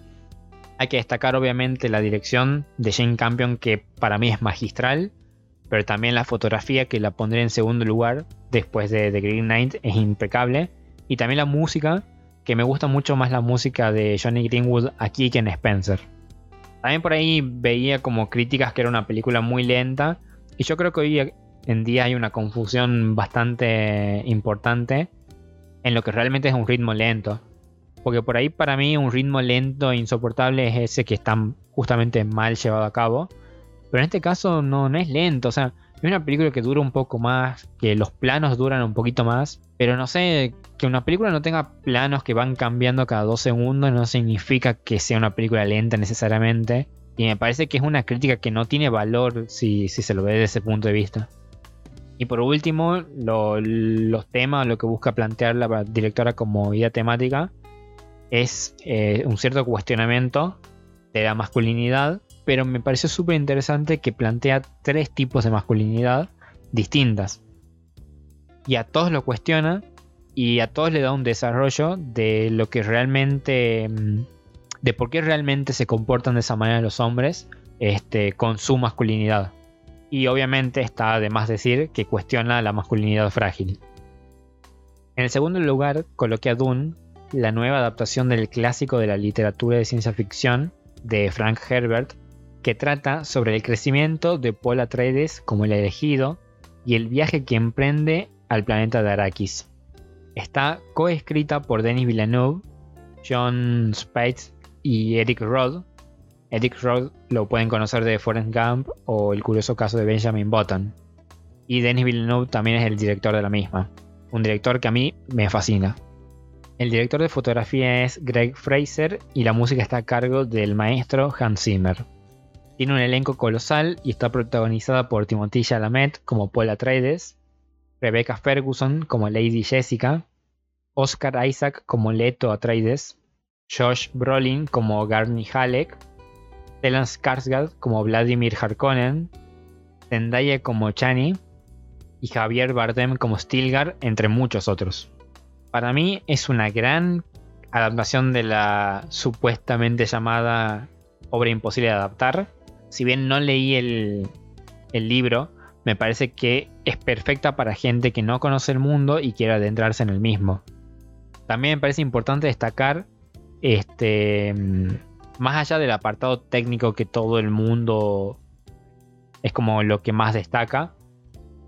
Hay que destacar obviamente la dirección de Jane Campion que para mí es magistral, pero también la fotografía que la pondré en segundo lugar después de The Green Knight es impecable y también la música que me gusta mucho más la música de Johnny Greenwood aquí que en Spencer. También por ahí veía como críticas que era una película muy lenta y yo creo que hoy en día hay una confusión bastante importante en lo que realmente es un ritmo lento. Porque por ahí para mí un ritmo lento e insoportable es ese que está justamente mal llevado a cabo. Pero en este caso no, no es lento. O sea, es una película que dura un poco más, que los planos duran un poquito más. Pero no sé, que una película no tenga planos que van cambiando cada dos segundos no significa que sea una película lenta necesariamente. Y me parece que es una crítica que no tiene valor si, se lo ve desde ese punto de vista. Y por último, los temas, lo que busca plantear la directora como idea temática, es eh, un cierto cuestionamiento de la masculinidad, pero me pareció súper interesante que plantea tres tipos de masculinidad distintas. Y a todos lo cuestiona y a todos le da un desarrollo de lo que realmente mm, de por qué realmente se comportan de esa manera los hombres este, con su masculinidad. Y obviamente está de más decir que cuestiona la masculinidad frágil. En el segundo lugar coloqué a Dune, la nueva adaptación del clásico de la literatura de ciencia ficción de Frank Herbert, que trata sobre el crecimiento de Paul Atreides como el elegido y el viaje que emprende al planeta de Arrakis. Está coescrita por Denis Villeneuve, John Spates y Eric Rodd. Eric Rodd lo pueden conocer de Forrest Gump o el curioso caso de Benjamin Button. Y Denis Villeneuve también es el director de la misma. Un director que a mí me fascina. El director de fotografía es Greg Fraser y la música está a cargo del maestro Hans Zimmer. Tiene un elenco colosal y está protagonizada por Timothée Chalamet como Paul Atreides, Rebecca Ferguson como Lady Jessica, Oscar Isaac como Leto Atreides, Josh Brolin como Garni Halleck, Stellan Skarsgård como Vladimir Harkonnen, Zendaya como Chani y Javier Bardem como Stilgar, entre muchos otros. Para mí es una gran adaptación de la supuestamente llamada obra imposible de adaptar. Si bien no leí el, el libro, me parece que es perfecta para gente que no conoce el mundo y quiere adentrarse en el mismo. También me parece importante destacar este, más allá del apartado técnico que todo el mundo es como lo que más destaca,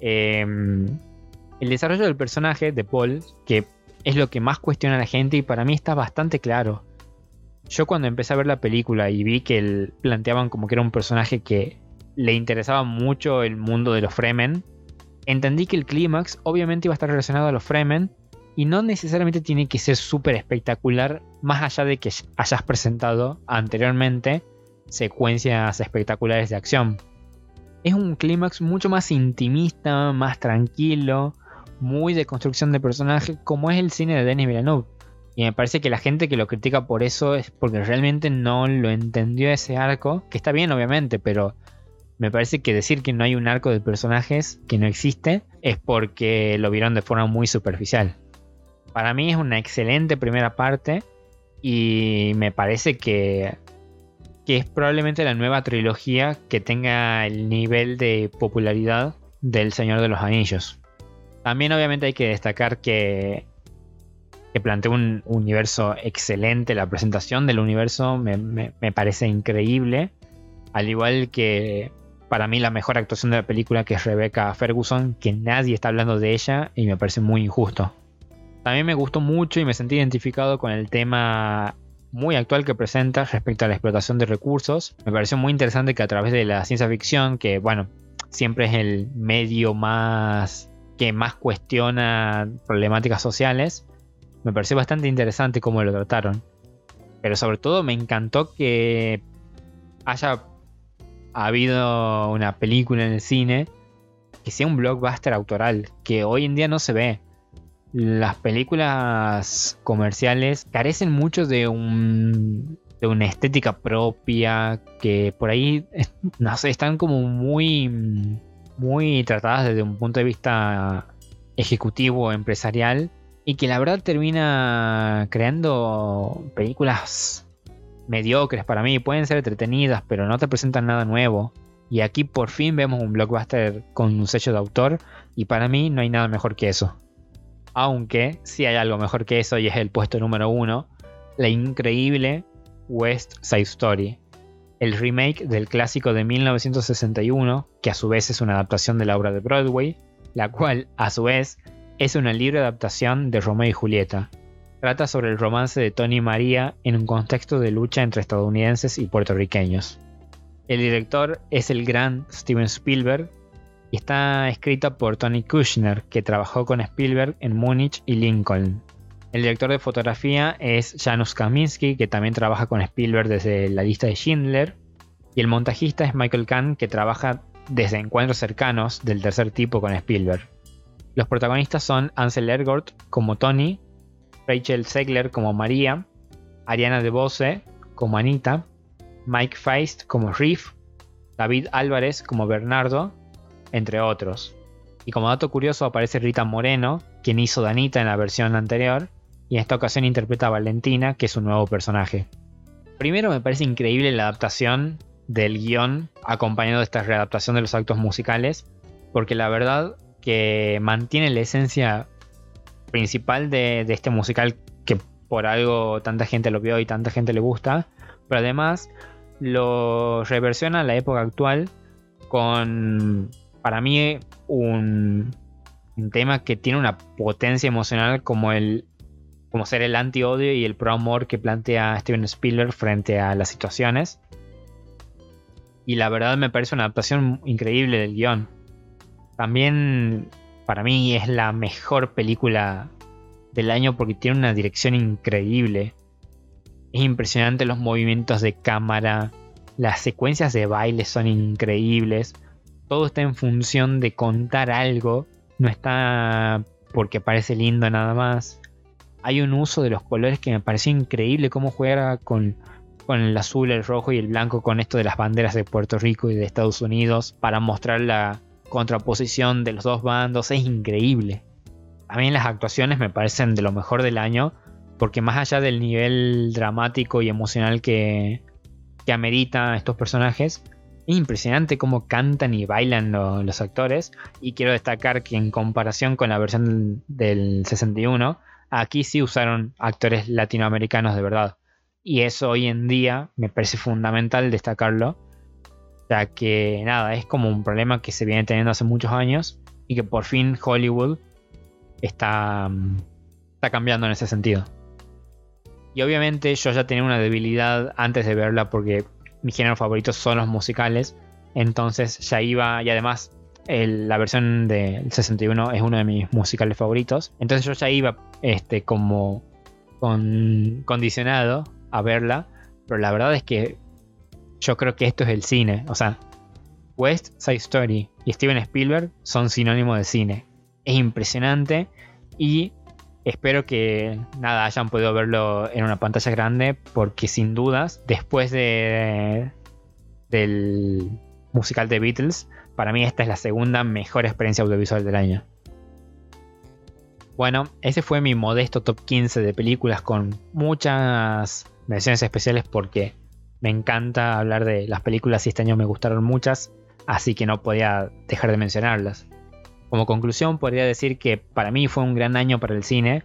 em, el desarrollo del personaje de Paul, que es lo que más cuestiona a la gente y para mí está bastante claro. Yo cuando empecé a ver la película y vi que él planteaban como que era un personaje que le interesaba mucho el mundo de los Fremen, entendí que el clímax obviamente iba a estar relacionado a los Fremen y no necesariamente tiene que ser súper espectacular, más allá de que hayas presentado anteriormente secuencias espectaculares de acción. Es un clímax mucho más intimista, más tranquilo, muy de construcción de personaje, como es el cine de Denis Villeneuve. Y me parece que la gente que lo critica por eso es porque realmente no lo entendió ese arco, que está bien obviamente, pero me parece que decir que no hay un arco de personajes que no existe es porque lo vieron de forma muy superficial. Para mí es una excelente primera parte Y me parece que, es probablemente la nueva trilogía que tenga el nivel de popularidad del Señor de los Anillos. También obviamente hay que destacar que, que plantea un universo excelente, la presentación del universo me, parece increíble, al igual que para mí la mejor actuación de la película que es Rebecca Ferguson, que nadie está hablando de ella y me parece muy injusto. También me gustó mucho y me sentí identificado con el tema muy actual que presenta respecto a la explotación de recursos. Me pareció muy interesante que a través de la ciencia ficción, que bueno, siempre es el medio más que más cuestiona problemáticas sociales. Me pareció bastante interesante cómo lo trataron. Pero sobre todo me encantó que haya habido una película en el cine que sea un blockbuster autoral, que hoy en día no se ve. Las películas comerciales carecen mucho de un de una estética propia que por ahí no sé, están como muy muy tratadas desde un punto de vista ejecutivo, empresarial, y que la verdad termina creando películas mediocres para mí. Pueden ser entretenidas, pero no te presentan nada nuevo. Y aquí por fin vemos un blockbuster con un sello de autor, y para mí no hay nada mejor que eso. Aunque sí hay algo mejor que eso, y es el puesto número uno, la increíble West Side Story el remake del clásico de 1961, que a su vez es una adaptación de la obra de Broadway, la cual, a su vez, es una libre adaptación de Romeo y Julieta. Trata sobre el romance de Tony y María en un contexto de lucha entre estadounidenses y puertorriqueños. El director es el gran Steven Spielberg está escrita por Tony Kushner, que trabajó con Spielberg en Múnich y Lincoln. El director de fotografía es Janusz Kaminski, que también trabaja con Spielberg desde la lista de Schindler. Y el montajista es Michael Kahn, que trabaja desde encuentros cercanos del tercer tipo con Spielberg. Los protagonistas son Ansel Elgort como Tony, Rachel Segler como María, Ariana DeBose como Anita, Mike Feist como Riff, David Álvarez como Bernardo, entre otros. Y como dato curioso aparece Rita Moreno, quien hizo Danita en la versión anterior, y en esta ocasión interpreta a Valentina, que es un nuevo personaje. Primero me parece increíble la adaptación del guion acompañado de esta readaptación de los actos musicales, porque la verdad que mantiene la esencia principal de, este musical que por algo tanta gente lo vio y tanta gente le gusta, pero además lo reversiona a la época actual con, para mí, un, un tema que tiene una potencia emocional como el como ser el anti-odio y el pro-amor que plantea Steven Spielberg frente a las situaciones. Y la verdad me parece una adaptación increíble del guion. También para mí es la mejor película del año porque tiene una dirección increíble. Es impresionante los movimientos de cámara, las secuencias de baile son increíbles. Todo está en función de contar algo, no está porque parece lindo nada más hay un uso de los colores que me pareció increíble, cómo juega con, el azul, el rojo y el blanco, con esto de las banderas de Puerto Rico y de Estados Unidos, para mostrar la contraposición de los dos bandos, es increíble. A mí las actuaciones me parecen de lo mejor del año, porque más allá del nivel dramático y emocional que, que amerita estos personajes, es impresionante cómo cantan y bailan los actores. Y quiero destacar que en comparación con la versión del 61, Aquí sí usaron actores latinoamericanos de verdad. Y eso hoy en día me parece fundamental destacarlo. Ya que nada, es como un problema que se viene teniendo hace muchos años. Y que por fin Hollywood está, mm, está cambiando en ese sentido. Y obviamente yo ya tenía una debilidad antes de verla porque mi género favorito son los musicales. Entonces ya iba y además la versión del 61 es uno de mis musicales favoritos. Entonces yo ya iba este, como con, condicionado a verla. Pero la verdad es que yo creo que esto es el cine. O sea, West Side Story y Steven Spielberg son sinónimos de cine. Es impresionante y espero que nada hayan podido verlo en una pantalla grande porque sin dudas después de del musical de Beatles para mí esta es la segunda mejor experiencia audiovisual del año. Bueno, ese fue mi modesto top 15 de películas con muchas menciones especiales porque me encanta hablar de las películas y este año me gustaron muchas, así que no podía dejar de mencionarlas. Como conclusión podría decir que para mí fue un gran año para el cine,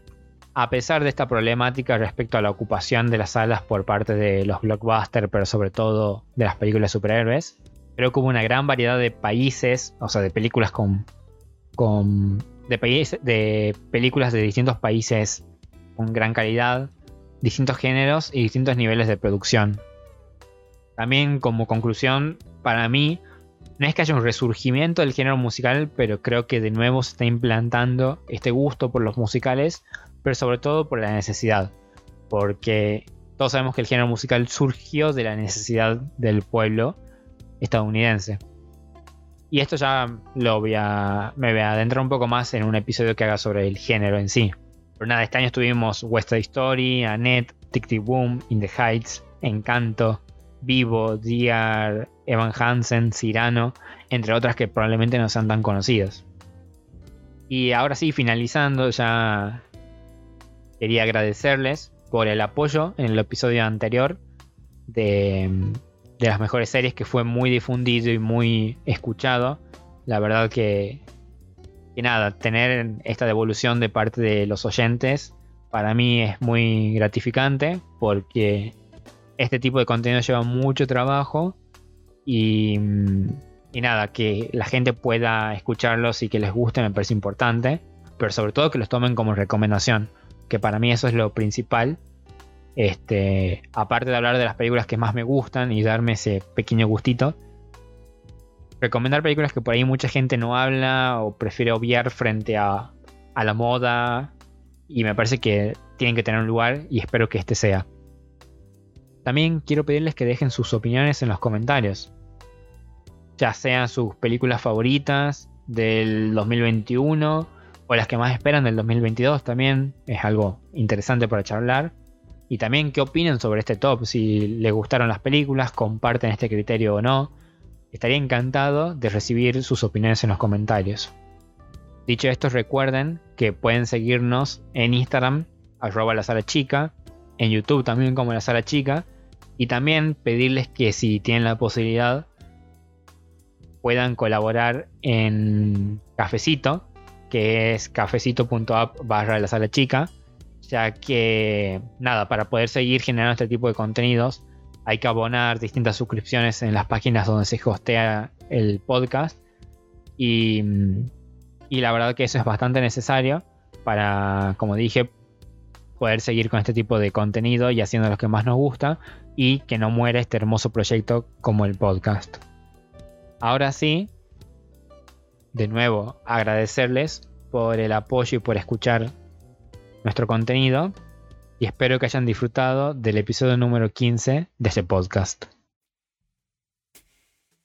a pesar de esta problemática respecto a la ocupación de las salas por parte de los blockbusters, pero sobre todo de las películas superhéroes. Creo que hubo una gran variedad de países, o sea, de películas con, con de, de películas de distintos países con gran calidad, distintos géneros y distintos niveles de producción. También como conclusión, para mí, no es que haya un resurgimiento del género musical, pero creo que de nuevo se está implantando este gusto por los musicales, pero sobre todo por la necesidad. Porque todos sabemos que el género musical surgió de la necesidad del pueblo estadounidense. Y esto ya lo voy a, me voy a adentrar un poco más en un episodio que haga sobre el género en sí. Pero nada, este año estuvimos West Side Story, Annette, Tick Tick Boom, In the Heights, Encanto, Vivo, Dear, Evan Hansen, Cyrano, entre otras que probablemente no sean tan conocidas. Y ahora sí, finalizando, ya quería agradecerles por el apoyo en el episodio anterior de de las mejores series que fue muy difundido y muy escuchado. La verdad que, que nada, tener esta devolución de parte de los oyentes para mí es muy gratificante porque este tipo de contenido lleva mucho trabajo y, y, nada, que la gente pueda escucharlos y que les guste me parece importante, pero sobre todo que los tomen como recomendación, que para mí eso es lo principal este, aparte de hablar de las películas que más me gustan y darme ese pequeño gustito, recomendar películas que por ahí mucha gente no habla o prefiere obviar frente a, a la moda y me parece que tienen que tener un lugar y espero que este sea. También quiero pedirles que dejen sus opiniones en los comentarios, ya sean sus películas favoritas del 2021 o las que más esperan del 2022 también, es algo interesante para charlar y también qué opinan sobre este top, si les gustaron las películas, comparten este criterio o no. Estaría encantado de recibir sus opiniones en los comentarios. Dicho esto, recuerden que pueden seguirnos en Instagram, arroba la sala chica, en YouTube también como la sala chica, y también pedirles que si tienen la posibilidad puedan colaborar en Cafecito, que es cafecito.app barra la sala chica ya que nada, para poder seguir generando este tipo de contenidos hay que abonar distintas suscripciones en las páginas donde se hostea el podcast. Y, y la verdad que eso es bastante necesario para, como dije, poder seguir con este tipo de contenido y haciendo lo que más nos gusta y que no muera este hermoso proyecto como el podcast. Ahora sí, de nuevo agradecerles por el apoyo y por escuchar nuestro contenido y espero que hayan disfrutado del episodio número 15 de este podcast.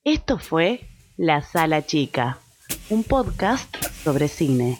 Esto fue La Sala Chica, un podcast sobre cine.